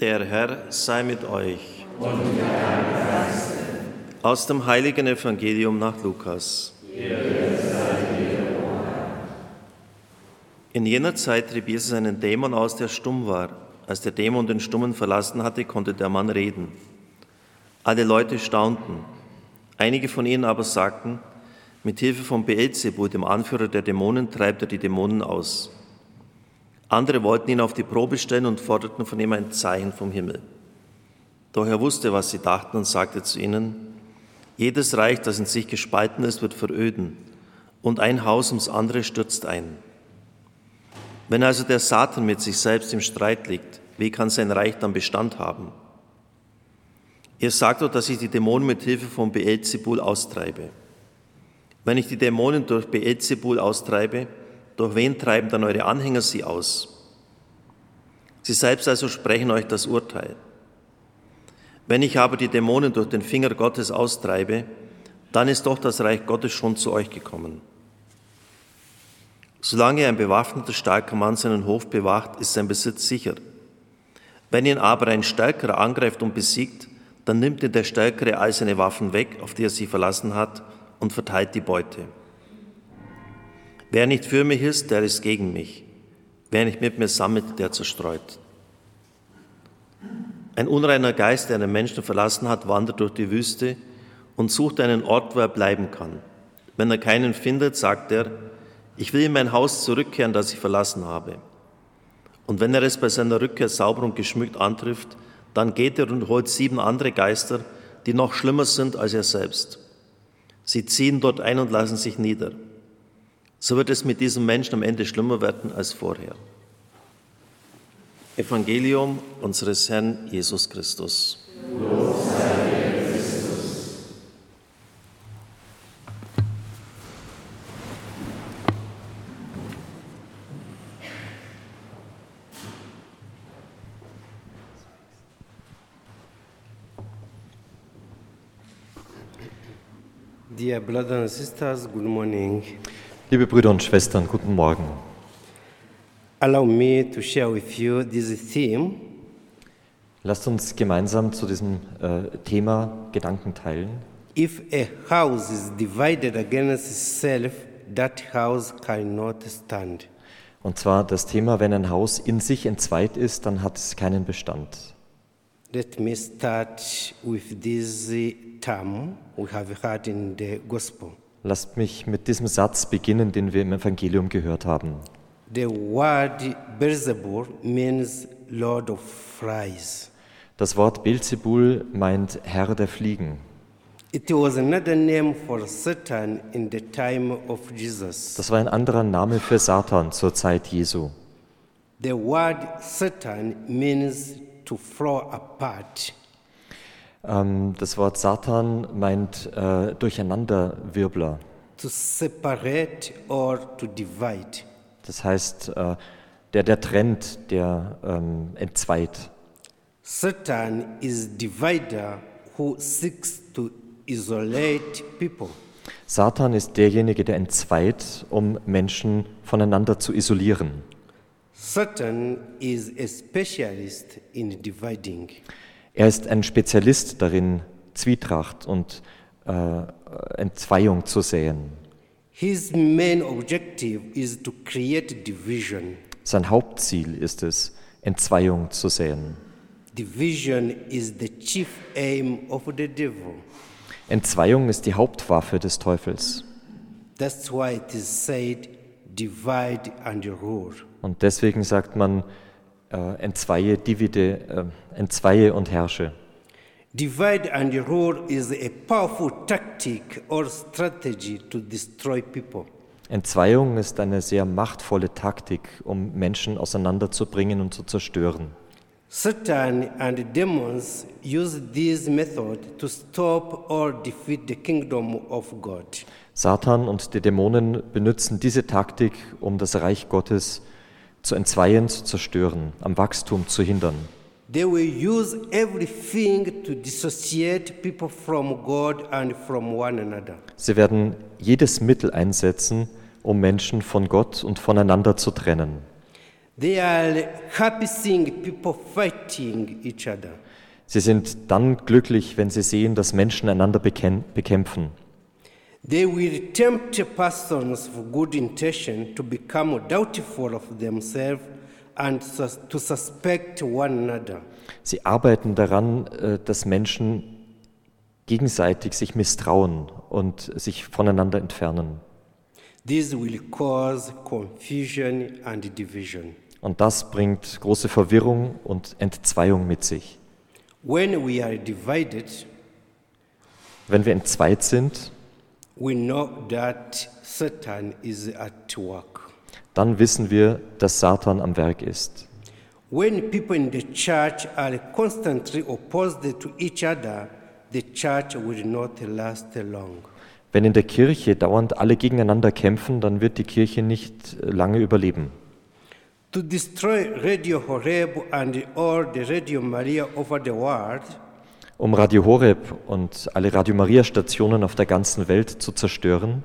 Der Herr sei mit euch. Aus dem heiligen Evangelium nach Lukas. In jener Zeit trieb Jesus einen Dämon aus, der stumm war. Als der Dämon den Stummen verlassen hatte, konnte der Mann reden. Alle Leute staunten. Einige von ihnen aber sagten, mit Hilfe von Beelzebul, dem Anführer der Dämonen, treibt er die Dämonen aus. Andere wollten ihn auf die Probe stellen und forderten von ihm ein Zeichen vom Himmel. Doch er wusste, was sie dachten und sagte zu ihnen, jedes Reich, das in sich gespalten ist, wird veröden und ein Haus ums andere stürzt ein. Wenn also der Satan mit sich selbst im Streit liegt, wie kann sein Reich dann Bestand haben? Ihr sagt doch, dass ich die Dämonen mit Hilfe von Beelzebul austreibe. Wenn ich die Dämonen durch Beelzebul austreibe, durch wen treiben dann eure Anhänger sie aus? Sie selbst also sprechen euch das Urteil. Wenn ich aber die Dämonen durch den Finger Gottes austreibe, dann ist doch das Reich Gottes schon zu euch gekommen. Solange ein bewaffneter, starker Mann seinen Hof bewacht, ist sein Besitz sicher. Wenn ihn aber ein Stärkerer angreift und besiegt, dann nimmt ihn der Stärkere all seine Waffen weg, auf die er sie verlassen hat, und verteilt die Beute. Wer nicht für mich ist, der ist gegen mich. Wer nicht mit mir sammelt, der zerstreut. Ein unreiner Geist, der einen Menschen verlassen hat, wandert durch die Wüste und sucht einen Ort, wo er bleiben kann. Wenn er keinen findet, sagt er, ich will in mein Haus zurückkehren, das ich verlassen habe. Und wenn er es bei seiner Rückkehr sauber und geschmückt antrifft, dann geht er und holt sieben andere Geister, die noch schlimmer sind als er selbst. Sie ziehen dort ein und lassen sich nieder. So wird es mit diesem Menschen am Ende schlimmer werden als vorher. Evangelium unseres Herrn Jesus Christus. Dear brothers and sisters, good morning. Liebe Brüder und Schwestern, guten Morgen. Allow me to share with you this theme Lasst uns gemeinsam zu diesem äh, Thema Gedanken teilen. If a house is divided against itself, that house cannot stand. Und zwar das Thema, wenn ein Haus in sich entzweit ist, dann hat es keinen Bestand. Let me start with this term we have heard in the gospel. Lasst mich mit diesem Satz beginnen, den wir im Evangelium gehört haben. The word Beelzebul means Lord of Flies. Das Wort Beelzebul meint Herr der Fliegen. It was another name for Satan in the time of Jesus. Das war ein anderer Name für Satan zur Zeit Jesu. The word Satan means to flow apart. Ähm, das Wort Satan meint äh, Durcheinanderwirbler. to separate or to divide. Das heißt, äh, der, der trennt, der ähm, entzweit. Satan is divider who seeks to isolate people. Satan ist derjenige, der entzweit, um Menschen voneinander zu isolieren. Satan is a specialist in dividing. Er ist ein Spezialist darin, Zwietracht und äh, Entzweiung zu säen. His main objective is to create division. Sein Hauptziel ist es, Entzweiung zu säen. Division is the chief aim of the devil. Entzweiung ist die Hauptwaffe des Teufels. That's why it is said, divide and rule. Und deswegen sagt man, äh, entzweie, divide, äh, entzweie und herrsche. Divide and rule is a powerful tactic or strategy to destroy people. Entzweiung ist eine sehr machtvolle Taktik, um Menschen auseinanderzubringen und zu zerstören. Satan and demons use this method to stop or defeat the kingdom of God. Satan und die Dämonen benutzen diese Taktik, um das Reich Gottes zu entzweien, zu zerstören, am Wachstum zu hindern. They will use everything to dissociate people from God and from one another. Sie werden jedes Mittel einsetzen, um Menschen von Gott und voneinander zu trennen. They are happy seeing people fighting each other. Sie sind dann glücklich, wenn sie sehen, dass Menschen einander bekäm- bekämpfen. They will tempt persons for good intention to become doubtful of themselves and to suspect one another. Sie arbeiten daran, äh, dass Menschen gegenseitig sich misstrauen und sich voneinander entfernen. This will cause confusion and division. Und das bringt große Verwirrung und Entzweiung mit sich. When we are divided, Wenn wir entzweit sind, dann wissen wir, dass Satan am Werk ist. When people in the church are constantly opposed to each other, the church will not last long. Wenn in der Kirche dauernd alle gegeneinander kämpfen, dann wird die Kirche nicht äh, lange überleben. To destroy Radio Horeb and all the Radio Maria over the world, Um Radio Horeb und alle Radio Maria Stationen auf der ganzen Welt zu zerstören,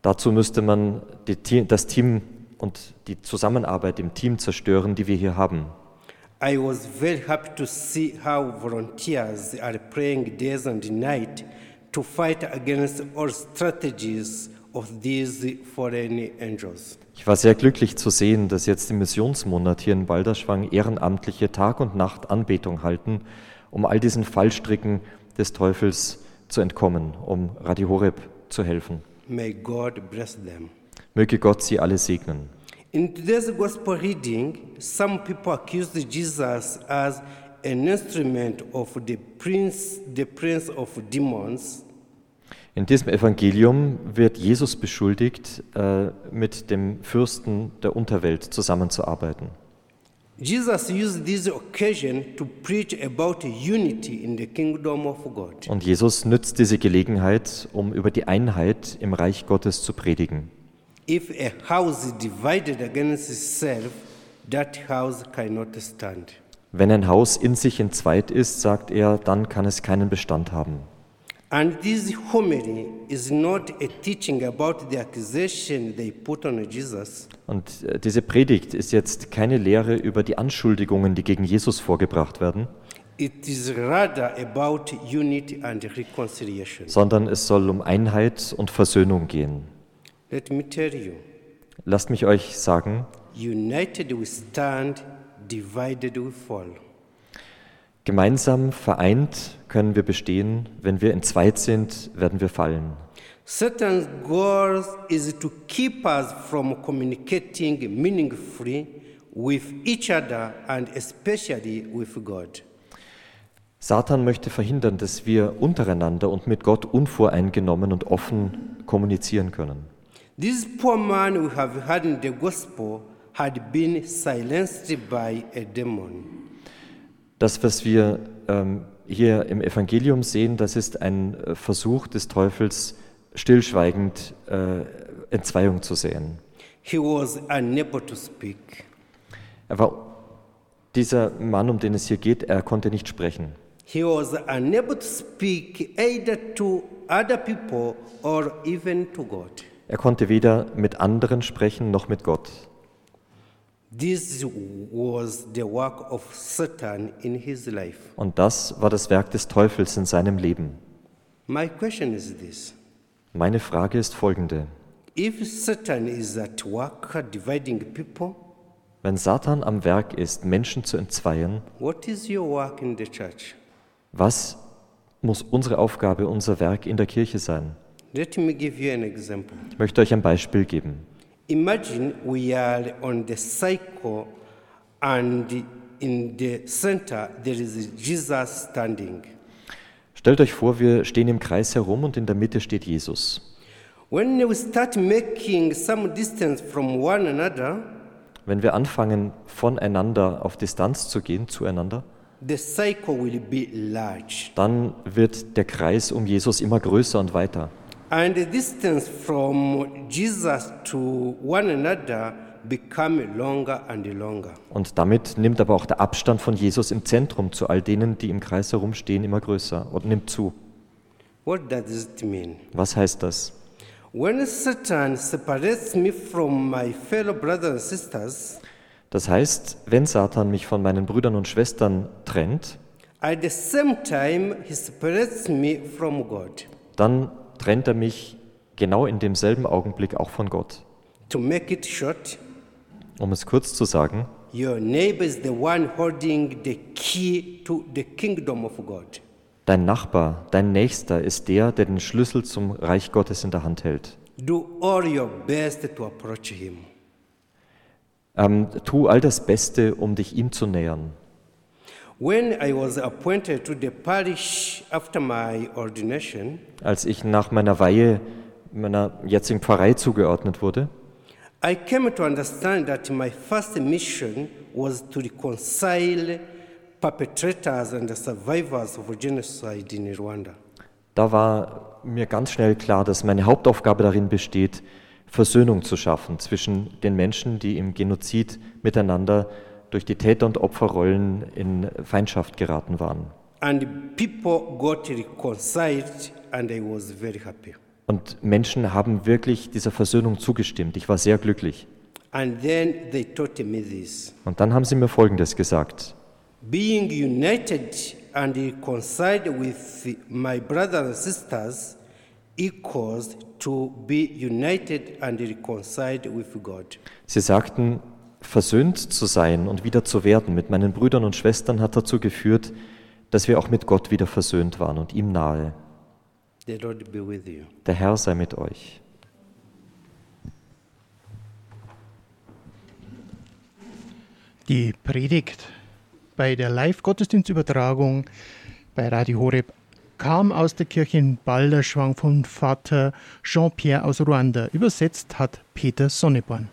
dazu müsste man die, das Team und die Zusammenarbeit im Team zerstören, die wir hier haben. I was very happy to see how volunteers are praying days and night to fight against all strategies Ich war sehr glücklich zu sehen, dass jetzt im Missionsmonat hier in Balderschwang Ehrenamtliche Tag und Nacht Anbetung halten, um all diesen Fallstricken des Teufels zu entkommen, um Radio Horeb zu helfen. May God bless them. Möge Gott sie alle segnen. In today's gospel reading, some people accused Jesus as an instrument of the prince, the prince of demons, In diesem Evangelium wird Jesus beschuldigt, äh, mit dem Fürsten der Unterwelt zusammenzuarbeiten. Jesus used this occasion to preach about unity in the kingdom of God. Und Jesus nützt diese Gelegenheit, um über die Einheit im Reich Gottes zu predigen. If a house divided against itself, that house cannot stand. Wenn ein Haus in sich entzweit ist, sagt er, dann kann es keinen Bestand haben. And this homily is not a teaching about the accusation they put on Jesus, Und äh, diese Predigt ist jetzt keine Lehre über die Anschuldigungen, die gegen Jesus vorgebracht werden, it is rather about unity and reconciliation. sondern es soll um Einheit und Versöhnung gehen. Let me tell you, Lasst mich euch sagen, united we stand, divided we fall. Gemeinsam vereint können wir bestehen, wenn wir entzweit sind, werden wir fallen. Satan's goal is to keep us from communicating meaningfully with each other and especially with God. Satan möchte verhindern, dass wir untereinander und mit Gott unvoreingenommen und offen kommunizieren können. This poor man we have heard in the gospel had been silenced by a demon. Das, was wir ähm, hier im Evangelium sehen, das ist ein äh, Versuch des Teufels, stillschweigend äh, Entzweiung zu sehen. He was unable to speak. Er war, dieser Mann, um den es hier geht, er konnte nicht sprechen. He was unable to speak either to other people or even to God. Er konnte weder mit anderen sprechen noch mit Gott. Und das war das Werk des Teufels in seinem Leben. Meine Frage ist folgende. If Satan is at work dividing people, Wenn Satan am Werk ist, Menschen zu entzweien, what is your work in the church? was muss unsere Aufgabe, unser Werk in der Kirche sein? Let me give you an example. Ich möchte euch ein Beispiel geben. Imagine we are on the cycle and in the center there is Jesus standing. Stellt euch vor, wir stehen im Kreis herum und in der Mitte steht Jesus. When we start making some distance from one another, Wenn wir anfangen, voneinander auf Distanz zu gehen, zueinander, the cycle will be large. dann wird der Kreis um Jesus immer größer und weiter. And the distance from Jesus to one another become longer and longer. Und damit nimmt aber auch der Abstand von Jesus im Zentrum zu all denen, die im Kreis herumstehen, immer größer und nimmt zu. What does it mean? Was heißt das? When Satan separates me from my fellow brothers and sisters, Das heißt, wenn Satan mich von meinen Brüdern und Schwestern trennt, at the same time he separates me from God. dann trennt er mich genau in demselben Augenblick auch von Gott. To make it short, Um es kurz zu sagen, your neighbor is the one holding the key to the kingdom of God. dein Nachbar, dein Nächster ist der, der den Schlüssel zum Reich Gottes in der Hand hält. Do all your best to approach him. Ähm, tu all das Beste, um dich ihm zu nähern. Als ich nach meiner Weihe meiner jetzigen Pfarrei zugeordnet wurde, I came to understand that my first mission was to reconcile perpetrators and survivors of genocide in Rwanda. da war mir ganz schnell klar, dass meine Hauptaufgabe darin besteht, Versöhnung zu schaffen zwischen den Menschen, die im Genozid miteinander durch die Täter- und Opferrollen in Feindschaft geraten waren. And people got reconciled, and I was very happy. Und Menschen haben wirklich dieser Versöhnung zugestimmt. Ich war sehr glücklich. And then they taught me this Und dann haben sie mir Folgendes gesagt. being united and reconciled with my brothers and sisters equals to be united and reconciled with God. Sie sagten, versöhnt zu sein und wieder zu werden mit meinen Brüdern und Schwestern hat dazu geführt, dass wir auch mit Gott wieder versöhnt waren und ihm nahe. The Lord be with you. Der Herr sei mit euch. Die Predigt bei der Live-Gottesdienstübertragung bei Radio Horeb kam aus der Kirche in Balderschwang von Vater Jean-Pierre aus Ruanda. Übersetzt hat Peter Sonneborn.